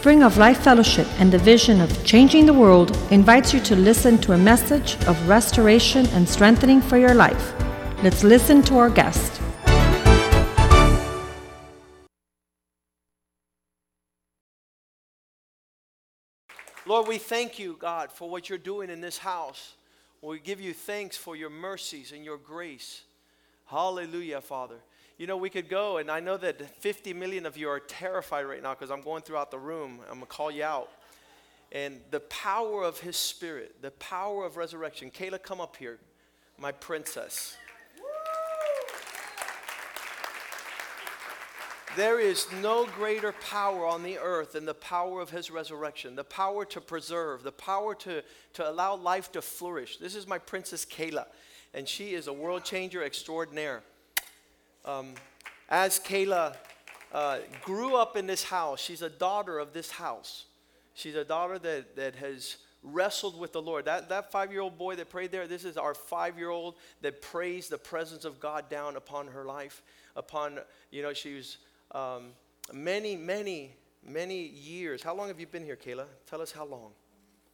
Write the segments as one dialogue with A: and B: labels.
A: Spring of Life Fellowship and the vision of changing the world invites you to listen to a message of restoration and strengthening for your life. Let's listen to our guest.
B: Lord, we thank you, God, for what you're doing in this house. We give you thanks for your mercies and your grace. Hallelujah, Father. You know, we could go, and I know that 50 million of you are terrified right now because I'm going throughout the room. I'm going to call you out. And the power of His Spirit, the power of resurrection. Kayla, come up here, my princess. There is no greater power on the earth than the power of his resurrection, the power to preserve, the power to, to allow life to flourish. This is my princess Kayla, and she is a world changer extraordinaire. Um, as Kayla uh, grew up in this house, she's a daughter of this house. She's a daughter that, that has wrestled with the Lord. That, that five year old boy that prayed there, this is our five year old that prays the presence of God down upon her life. Upon, you know, she was um, many, many, many years. How long have you been here, Kayla? Tell us how long.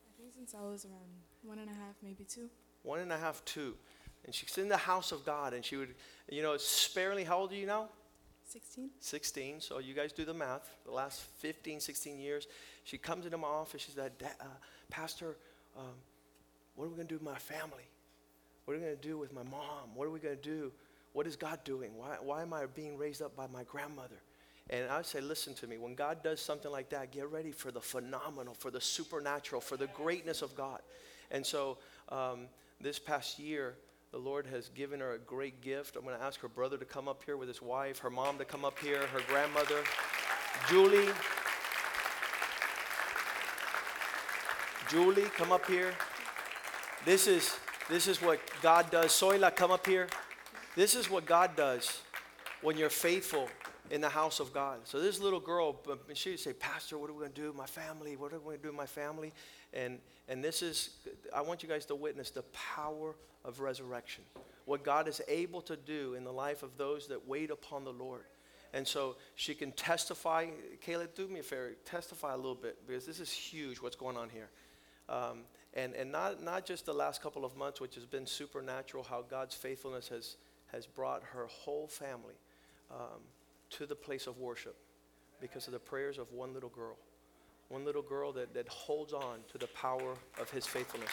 C: I think since I was around one and a half, maybe two.
B: One and a half, two. And she's in the house of God, and she would, you know, sparingly, how old are you now?
C: 16.
B: 16. So you guys do the math. The last 15, 16 years. She comes into my office. She said, uh, Pastor, um, what are we going to do with my family? What are we going to do with my mom? What are we going to do? What is God doing? Why, why am I being raised up by my grandmother? And I say, listen to me. When God does something like that, get ready for the phenomenal, for the supernatural, for the greatness of God. And so um, this past year, the Lord has given her a great gift. I'm going to ask her brother to come up here with his wife, her mom to come up here, her grandmother, Julie. Julie, come up here. This is this is what God does. Soila, come up here. This is what God does when you're faithful in the house of God. So this little girl, she would say, Pastor, what are we going to do my family? What are we going to do my family? And, and this is, I want you guys to witness the power of resurrection. What God is able to do in the life of those that wait upon the Lord. And so she can testify. Kayla, do me a favor, testify a little bit because this is huge what's going on here. Um, and and not, not just the last couple of months, which has been supernatural, how God's faithfulness has, has brought her whole family um, to the place of worship because of the prayers of one little girl. One little girl that, that holds on to the power of his faithfulness.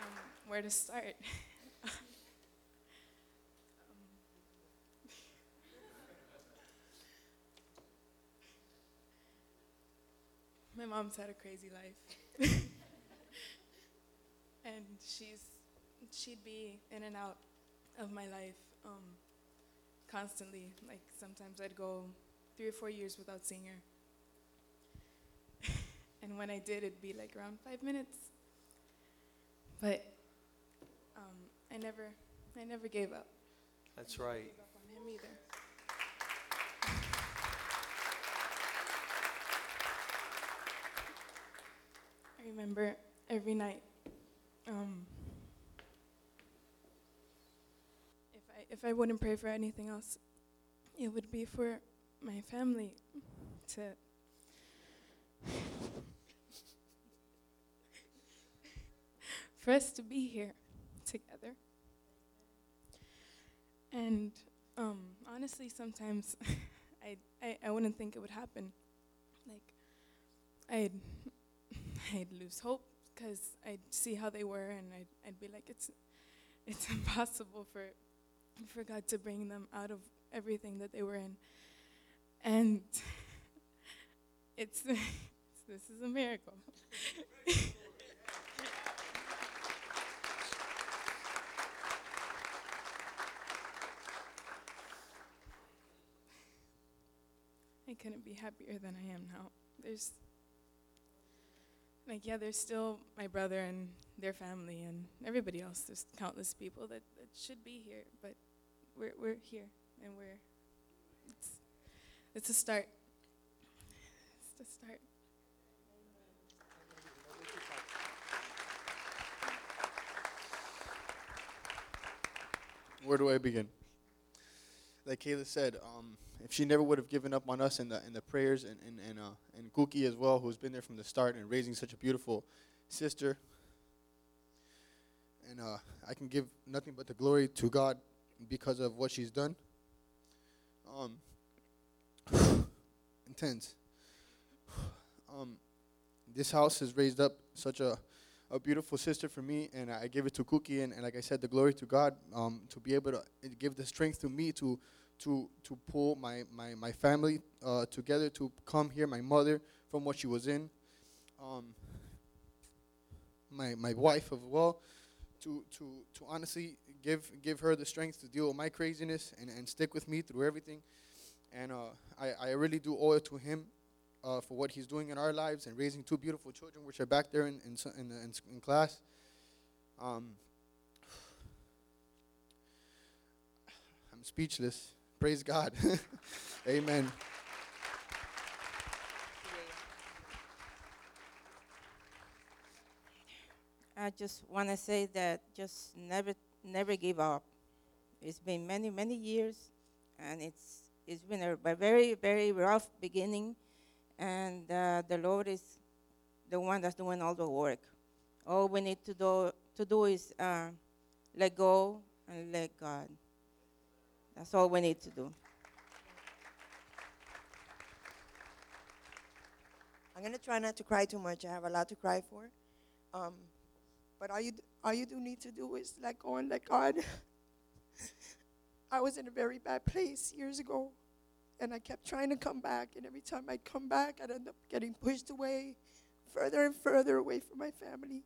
C: Um, where to start? um, my mom's had a crazy life. and she's she'd be in and out of my life um, constantly. Like sometimes I'd go three or four years without seeing her. and when I did, it'd be like around five minutes. But um, I never, I never gave up.
B: That's right.
C: Gave up on him either. I remember every night. Um, if I wouldn't pray for anything else, it would be for my family to for us to be here together. And um, honestly, sometimes I, I I wouldn't think it would happen. Like I'd I'd lose hope because I'd see how they were, and I'd I'd be like, it's it's impossible for for God to bring them out of everything that they were in. And it's, this is a miracle. I couldn't be happier than I am now. There's like yeah, there's still my brother and their family and everybody else. There's countless people that, that should be here, but we're we're here and we're it's it's a start. It's a start.
D: Where do I begin? like Kayla said, um, if she never would have given up on us and the and the prayers and and and, uh, and Cookie as well, who's been there from the start and raising such a beautiful sister. And uh, I can give nothing but the glory to God because of what she's done. Um, intense. Um, this house has raised up such a, a beautiful sister for me, and I give it to Cookie, and, and like I said, the glory to God um, to be able to give the strength to me to to to pull my my my family uh, together to come here, my mother from what she was in, um, my my wife as well, to to to honestly give give her the strength to deal with my craziness and, and stick with me through everything, and uh, I I really do owe it to him uh, for what he's doing in our lives and raising two beautiful children, which are back there in in in, in, in class. Um, I'm speechless. Praise God. Amen.
E: I just want to say that just never, never give up. It's been many, many years, and it's it's been a, very, very rough beginning, and uh, the Lord is the one that's doing all the work. All we need to do to do is uh, let go and let God. That's all we need to do.
F: I'm gonna try not to cry too much. I have a lot to cry for. Um, but all you all you do need to do is let go and let God. I was in a very bad place years ago, and I kept trying to come back. And every time I'd come back, I'd end up getting pushed away, further and further away from my family.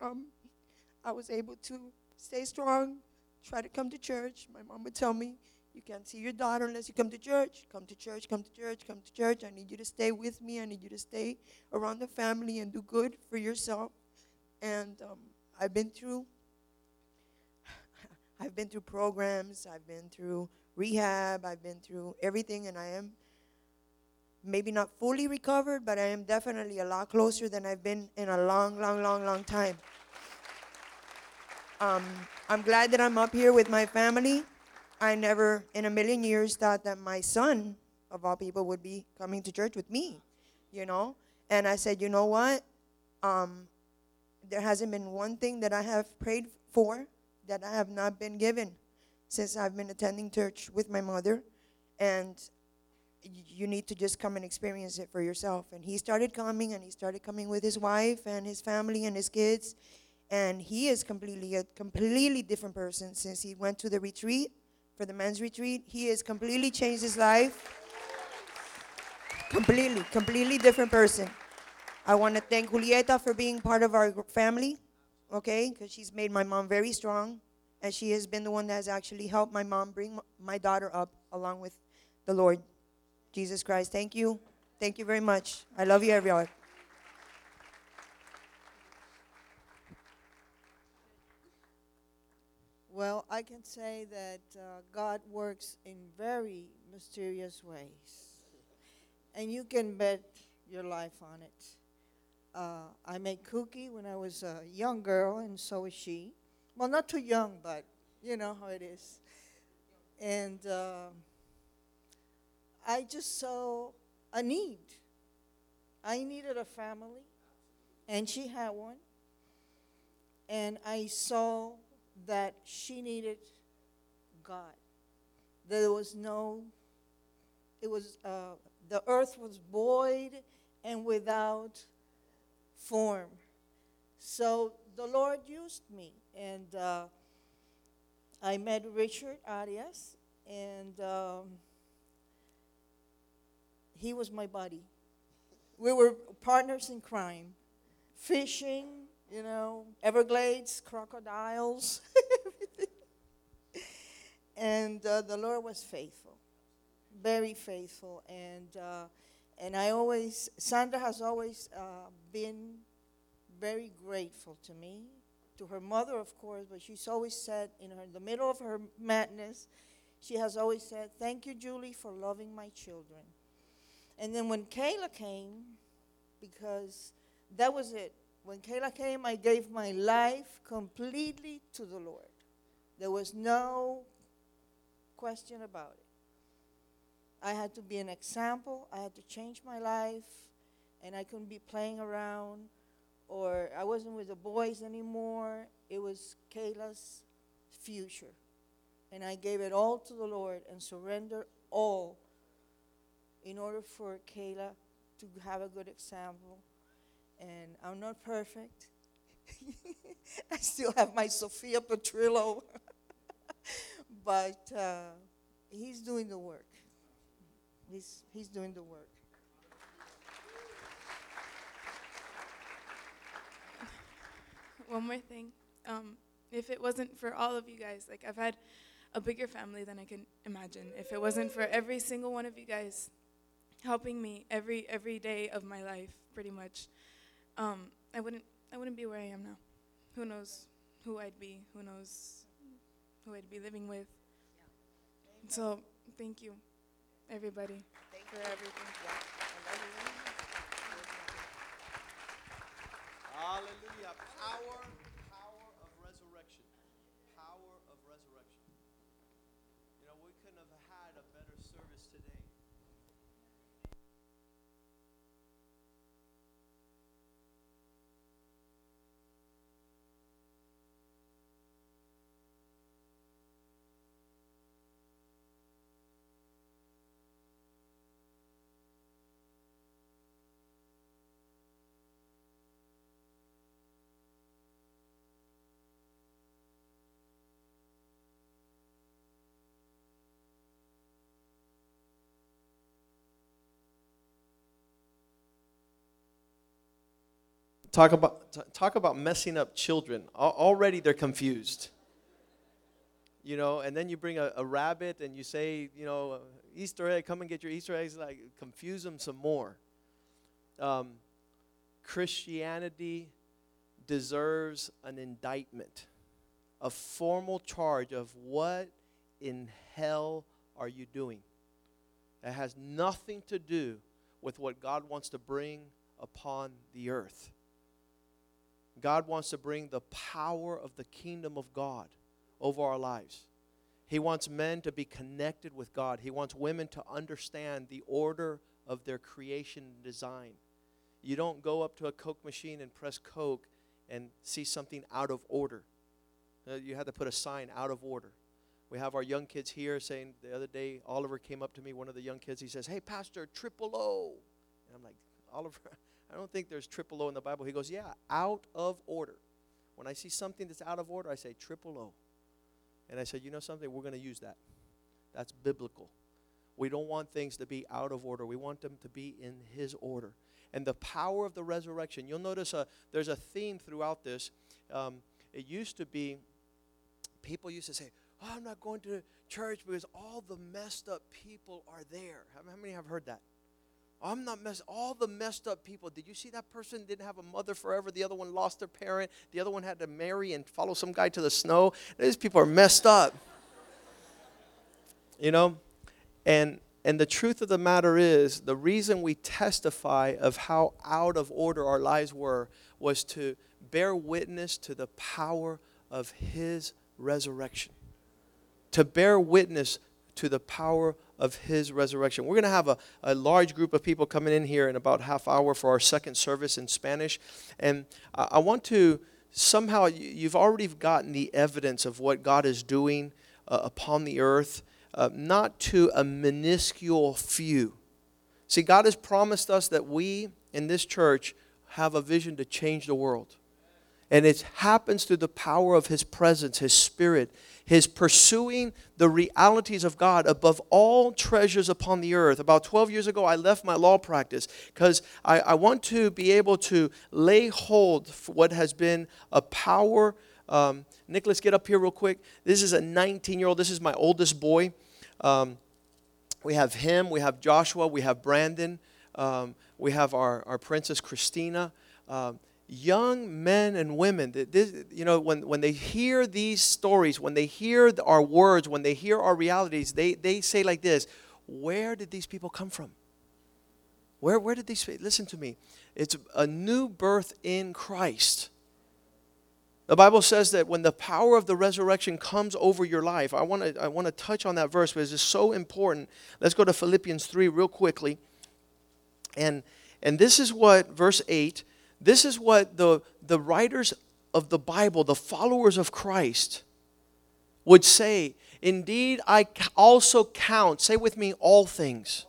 F: Um, I was able to stay strong, try to come to church. My mom would tell me, you can't see your daughter unless you come to church. Come to church, come to church, come to church. I need you to stay with me. I need you to stay around the family and do good for yourself. And um, I've been through I've been through programs, I've been through rehab, I've been through everything and I am maybe not fully recovered, but I am definitely a lot closer than I've been in a long, long, long, long time. Um, I'm glad that I'm up here with my family. I never in a million years thought that my son, of all people, would be coming to church with me, you know? And I said, you know what? Um, there hasn't been one thing that I have prayed for that I have not been given since I've been attending church with my mother. And you need to just come and experience it for yourself. And he started coming, and he started coming with his wife and his family and his kids. And he is completely a completely different person since he went to the retreat for the men's retreat. He has completely changed his life. Completely, completely different person. I want to thank Julieta for being part of our family, okay? Because she's made my mom very strong, and she has been the one that has actually helped my mom bring my daughter up along with the Lord Jesus Christ. Thank you. Thank you very much. I love you, everyone.
G: Well, I can say that uh, God works in very mysterious ways. And you can bet your life on it. Uh, I made Cookie when I was a young girl, and so is she. Well, not too young, but you know how it is. And uh, I just saw a need. I needed a family, and she had one. And I saw that she needed God. There was no, it was, uh, the earth was void and without form. So the Lord used me, and uh, I met Richard Arias, and um, he was my buddy. We were partners in crime, fishing, you know, Everglades, crocodiles. And uh, the Lord was faithful, very faithful. And, uh, and I always, Sandra has always uh, been very grateful to me, to her mother, of course, but she's always said, in her, the middle of her madness, she has always said, Thank you, Julie, for loving my children. And then when Kayla came, because that was it. When Kayla came, I gave my life completely to the Lord. There was no question about it. I had to be an example. I had to change my life, and I couldn't be playing around, or I wasn't with the boys anymore. It was Kayla's future. And I gave it all to the Lord and surrendered all in order for Kayla to have a good example. And I'm not perfect. I still have my Sophia Petrillo. but uh, he's doing the work. He's, he's doing the work.
C: One more thing. Um, if it wasn't for all of you guys, like I've had a bigger family than I can imagine. If it wasn't for every single one of you guys helping me every every day of my life, pretty much, um, I wouldn't I wouldn't be where I am now. Who knows who I'd be? Who knows who I'd be living with? So thank you, everybody, for everything.
B: Hallelujah. Power Talk about t- talk about messing up children. Al- Already they're confused. You know, and then you bring a, a rabbit and you say, you know, Easter egg, come and get your Easter eggs. Like confuse them some more. Um, Christianity deserves an indictment, a formal charge of what in hell are you doing? That has nothing to do with what God wants to bring upon the earth. God wants to bring the power of the kingdom of God over our lives. He wants men to be connected with God. He wants women to understand the order of their creation and design. You don't go up to a Coke machine and press Coke and see something out of order. Uh, you have to put a sign out of order. We have our young kids here saying the other day, Oliver came up to me, one of the young kids, he says, Hey, Pastor, triple O. And I'm like, Oliver, I don't think there's triple O in the Bible. He goes, Yeah, out of order. When I see something that's out of order, I say triple O. And I said, You know something? We're going to use that. That's biblical. We don't want things to be out of order, we want them to be in His order. And the power of the resurrection, you'll notice a, there's a theme throughout this. Um, it used to be, people used to say, Oh, I'm not going to church because all the messed up people are there. How how many have heard that? I'm not messed. All the messed up people. Did you see that person didn't have a mother forever? The other one lost their parent. The other one had to marry and follow some guy to the snow. These people are messed up. You know, and and the truth of the matter is, the reason we testify of how out of order our lives were was to bear witness to the power of His resurrection. To bear witness to the power of his resurrection. We're going to have a, a large group of people coming in here in about half hour for our second service in Spanish. And I, I want to somehow, you've already gotten the evidence of what God is doing uh, upon the earth, uh, not to a minuscule few. See, God has promised us that we in this church have a vision to change the world. And it happens through the power of His presence, His Spirit, His pursuing the realities of God above all treasures upon the earth. About 12 years ago, I left my law practice because I, I, want to be able to lay hold for what has been a power. Um, Nicholas, get up here real quick. This is a 19 year old, this is my oldest boy. Um, we have him, we have Joshua, we have Brandon, um, we have our, our princess Christina. Um, young men and women, that this, you know, when, when they hear these stories, when they hear our words, when they hear our realities, they, they say like this Where did these people come from? Where, where did these, listen to me, it's a new birth in Christ. The Bible says that when the power of the resurrection comes over your life, I want to I want to touch on that verse because it's so important. Let's go to Philippians 3 real quickly. And and this is what verse 8, this is what the the writers of the Bible, the followers of Christ would say, "Indeed, I also count, say with me all things."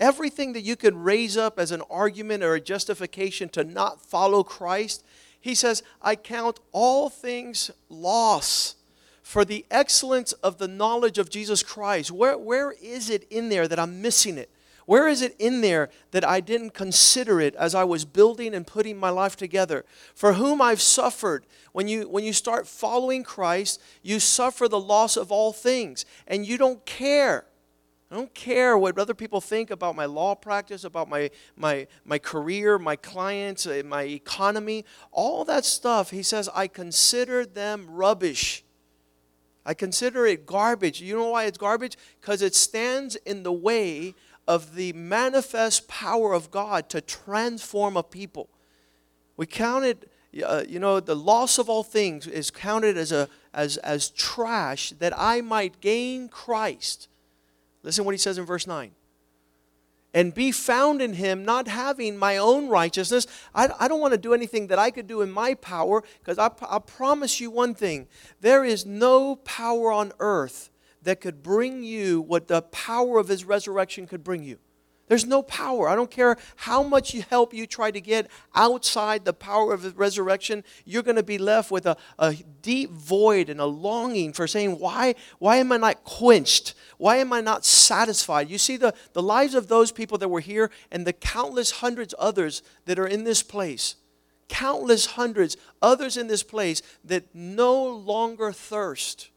B: Everything that you could raise up as an argument or a justification to not follow Christ, he says, I count all things loss for the excellence of the knowledge of Jesus Christ. Where, where is it in there that I'm missing it? Where is it in there that I didn't consider it as I was building and putting my life together? For whom I've suffered. When you, when you start following Christ, you suffer the loss of all things, and you don't care I don't care what other people think about my law practice, about my, my, my career, my clients, uh, my economy. All that stuff, he says, I consider them rubbish. I consider it garbage. You know why it's garbage? Because it stands in the way of the manifest power of God to transform a people. We counted, uh, you know, the loss of all things is counted as, a, as, as trash that I might gain Christ Listen what he says in verse 9. And be found in him, not having my own righteousness. I, I don't want to do anything that I could do in my power, because I, I promise you one thing there is no power on earth that could bring you what the power of his resurrection could bring you. There's no power. I don't care how much you help you try to get outside the power of the resurrection, you're going to be left with a, a deep void and a longing for saying, why, why am I not quenched? Why am I not satisfied? You see the, the lives of those people that were here and the countless hundreds others that are in this place. Countless hundreds others in this place that no longer thirst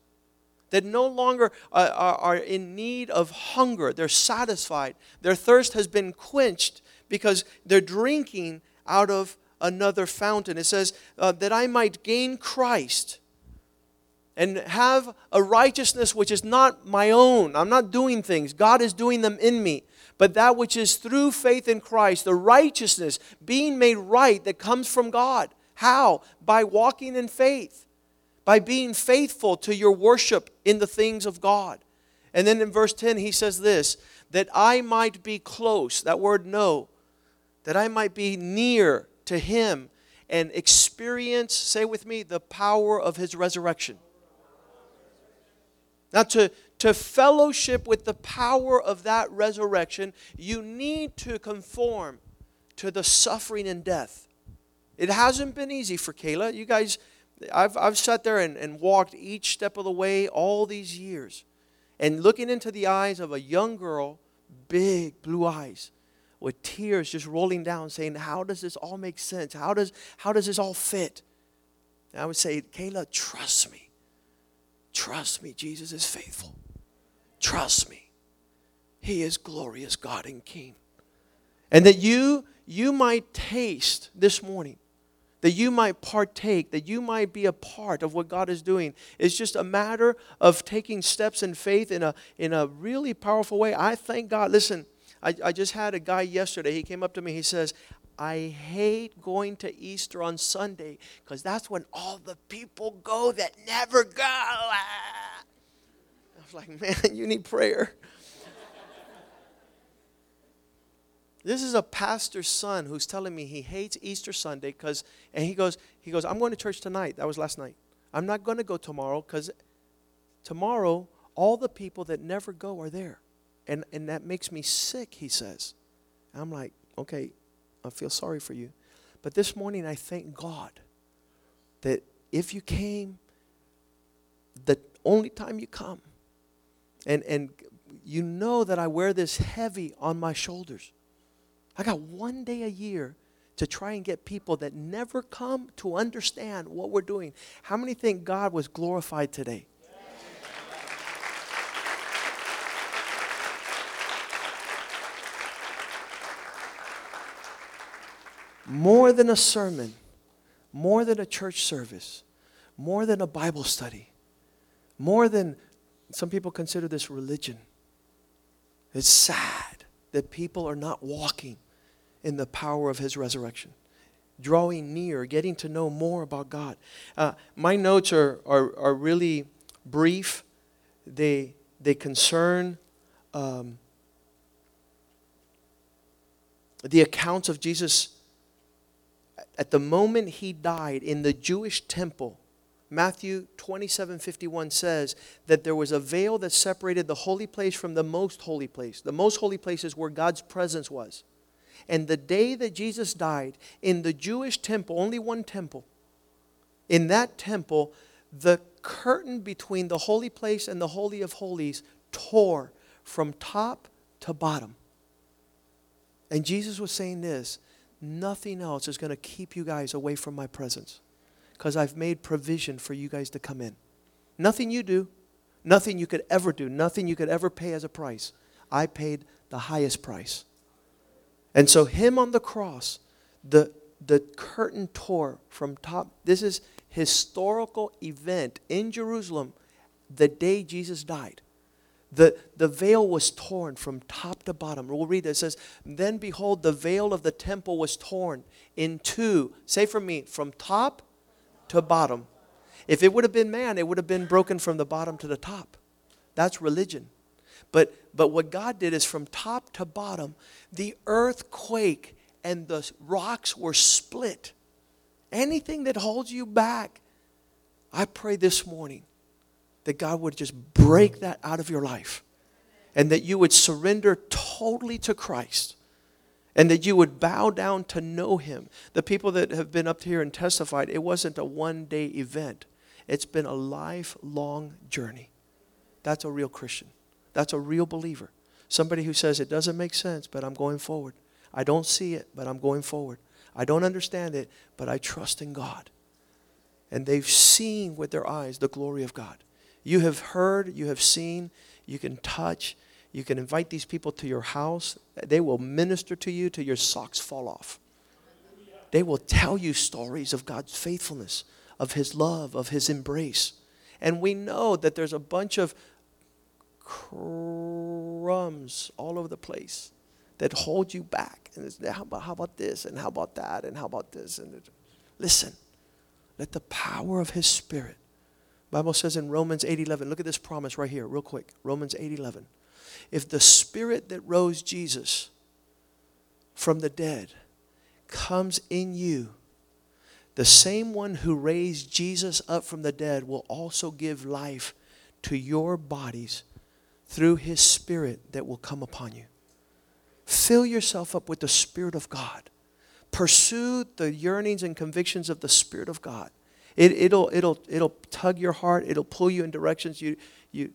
B: that no longer uh, are, are in need of hunger. They're satisfied. Their thirst has been quenched because they're drinking out of another fountain. It says, uh, that I might gain Christ and have a righteousness which is not my own. I'm not doing things, God is doing them in me. But that which is through faith in Christ, the righteousness, being made right that comes from God. How? By walking in faith by being faithful to your worship in the things of God. And then in verse 10, he says this that I might be close, that word no, that I might be near to him and experience, say with me, the power of his resurrection. Now, to, to fellowship with the power of that resurrection, you need to conform to the suffering and death. It hasn't been easy for Kayla. You guys I've, I've sat there and, and walked each step of the way all these years and looking into the eyes of a young girl, big blue eyes, with tears just rolling down, saying, How does this all make sense? How does, how does this all fit? And I would say, Kayla, trust me. Trust me, Jesus is faithful. Trust me. He is glorious God and King. And that you you might taste this morning that you might partake, that you might be a part of what God is doing. It's just a matter of taking steps in faith in a, in a really powerful way. I thank God. Listen, I, I just had a guy yesterday. He came up to me. He says, I hate going to Easter on Sunday because that's when all the people go that never go. Ah. I was like, man, you need prayer. This is a pastor's son who's telling me he hates Easter Sunday because, and he goes, he goes, I'm going to church tonight. That was last night. I'm not going to go tomorrow because tomorrow all the people that never go are there. And, and that makes me sick, he says. And I'm like, okay, I feel sorry for you. But this morning I thank God that if you came, the only time you come, and, and you know that I wear this heavy on my shoulders. I got one day a year to try and get people that never come to understand what we're doing. How many think God was glorified today? More than a sermon, more than a church service, more than a Bible study, more than some people consider this religion. It's sad that people are not walking in the power of his resurrection. drawing near, getting to know more about God. Uh, my notes are, are, are really brief, they, they concern um, the accounts of Jesus at the moment he died in the Jewish temple. Matthew 27 51 says that there was a veil that separated the holy place from the most holy place. The most holy place is where God's presence was. And the day that Jesus died, in the Jewish temple, only one temple, in that temple, the curtain between the holy place and the Holy of Holies tore from top to bottom. And Jesus was saying this nothing else is going to keep you guys away from my presence because I've made provision for you guys to come in. Nothing you do, nothing you could ever do, nothing you could ever pay as a price. I paid the highest price. And so, him on the cross, the, the curtain tore from top. This is historical event in Jerusalem the day Jesus died. The, the veil was torn from top to bottom. We'll read it. It says, Then behold, the veil of the temple was torn in two. Say for me, from top to bottom. If it would have been man, it would have been broken from the bottom to the top. That's religion. But, but what God did is from top to bottom, the earthquake and the rocks were split. Anything that holds you back, I pray this morning that God would just break that out of your life and that you would surrender totally to Christ and that you would bow down to know Him. The people that have been up here and testified, it wasn't a one day event, it's been a lifelong journey. That's a real Christian, that's a real believer. Somebody who says, It doesn't make sense, but I'm going forward. I don't see it, but I'm going forward. I don't understand it, but I trust in God. And they've seen with their eyes the glory of God. You have heard, you have seen, you can touch, you can invite these people to your house. They will minister to you till your socks fall off. They will tell you stories of God's faithfulness, of His love, of His embrace. And we know that there's a bunch of crumbs all over the place that hold you back. And it's, how, about, how about this? And how about that? And how about this? And it, listen, let the power of His Spirit Bible says in Romans 8:11, look at this promise right here, real quick. Romans 8:11. If the spirit that rose Jesus from the dead comes in you, the same one who raised Jesus up from the dead will also give life to your bodies through his spirit that will come upon you. Fill yourself up with the spirit of God. Pursue the yearnings and convictions of the spirit of God. It, it'll, it'll, it'll tug your heart. It'll pull you in directions you, you,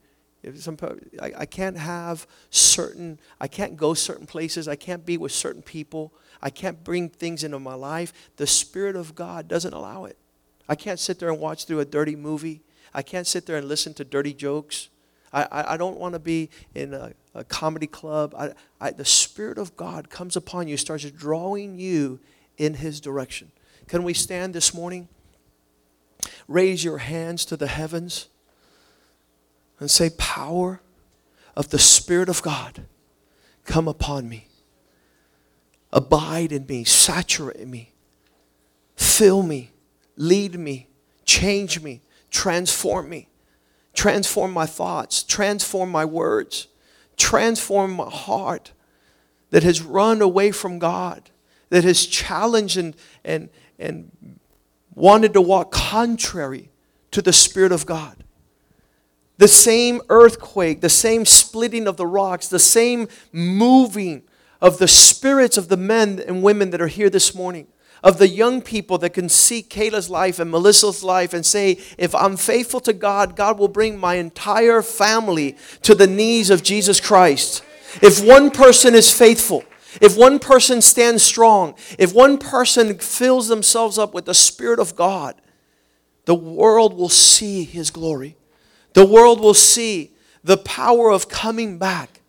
B: some, I, I can't have certain, I can't go certain places. I can't be with certain people. I can't bring things into my life. The Spirit of God doesn't allow it. I can't sit there and watch through a dirty movie. I can't sit there and listen to dirty jokes. I, I, don't want to be in a, a comedy club. I, I, the Spirit of God comes upon you, starts drawing you in His direction. Can we stand this morning? raise your hands to the heavens and say, Power of the Spirit of God, come upon me. Abide in me, saturate me, fill me, lead me, change me, transform me, transform my thoughts, transform my words, transform my heart that has run away from God, that has challenged and, and, and wanted to walk contrary to the Spirit of God. The same earthquake, the same splitting of the rocks, the same moving of the spirits of the men and women that are here this morning, of the young people that can see Kayla's life and Melissa's life and say, if I'm faithful to God, God will bring my entire family to the knees of Jesus Christ. If one person is faithful, if one person stands strong, if one person fills themselves up with the Spirit of God, the world will see His glory. The world will see the power of coming back.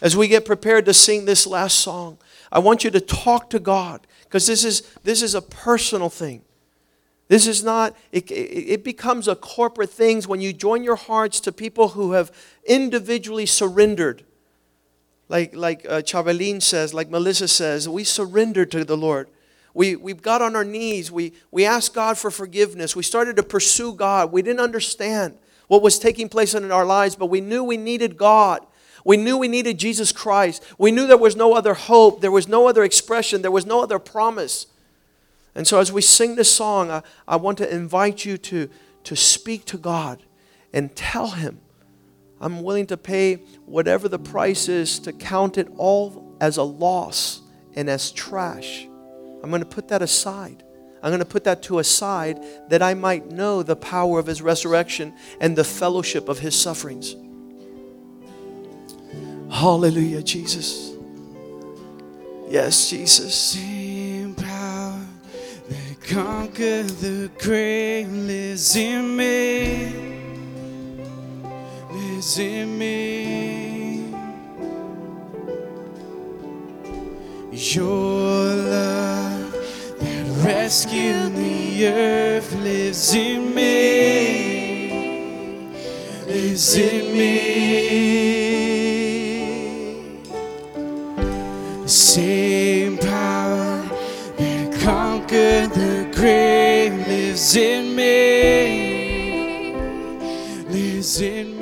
B: As we get prepared to sing this last song, I want you to talk to God because this is, this is a personal thing. This is not, it, it becomes a corporate thing when you join your hearts to people who have individually surrendered like, like uh, says, like Melissa says, we surrender to the Lord. We, we got on our knees. We, we asked God for forgiveness. We started to pursue God. We didn't understand what was taking place in our lives, but we knew we needed God. We knew we needed Jesus Christ. We knew there was no other hope, there was no other expression, there was no other promise. And so, as we sing this song, I, I want to invite you to, to speak to God and tell Him, I'm willing to pay whatever the price is to count it all as a loss and as trash. I'm going to put that aside. I'm going to put that to a side that I might know the power of his resurrection and the fellowship of his sufferings. Hallelujah, Jesus. Yes, Jesus.
H: Same power that conquered the grave lives in me. Lives in me. Your love that rescued the earth lives in me. Lives in me. Same power that conquered the grave lives in me. Lives in me.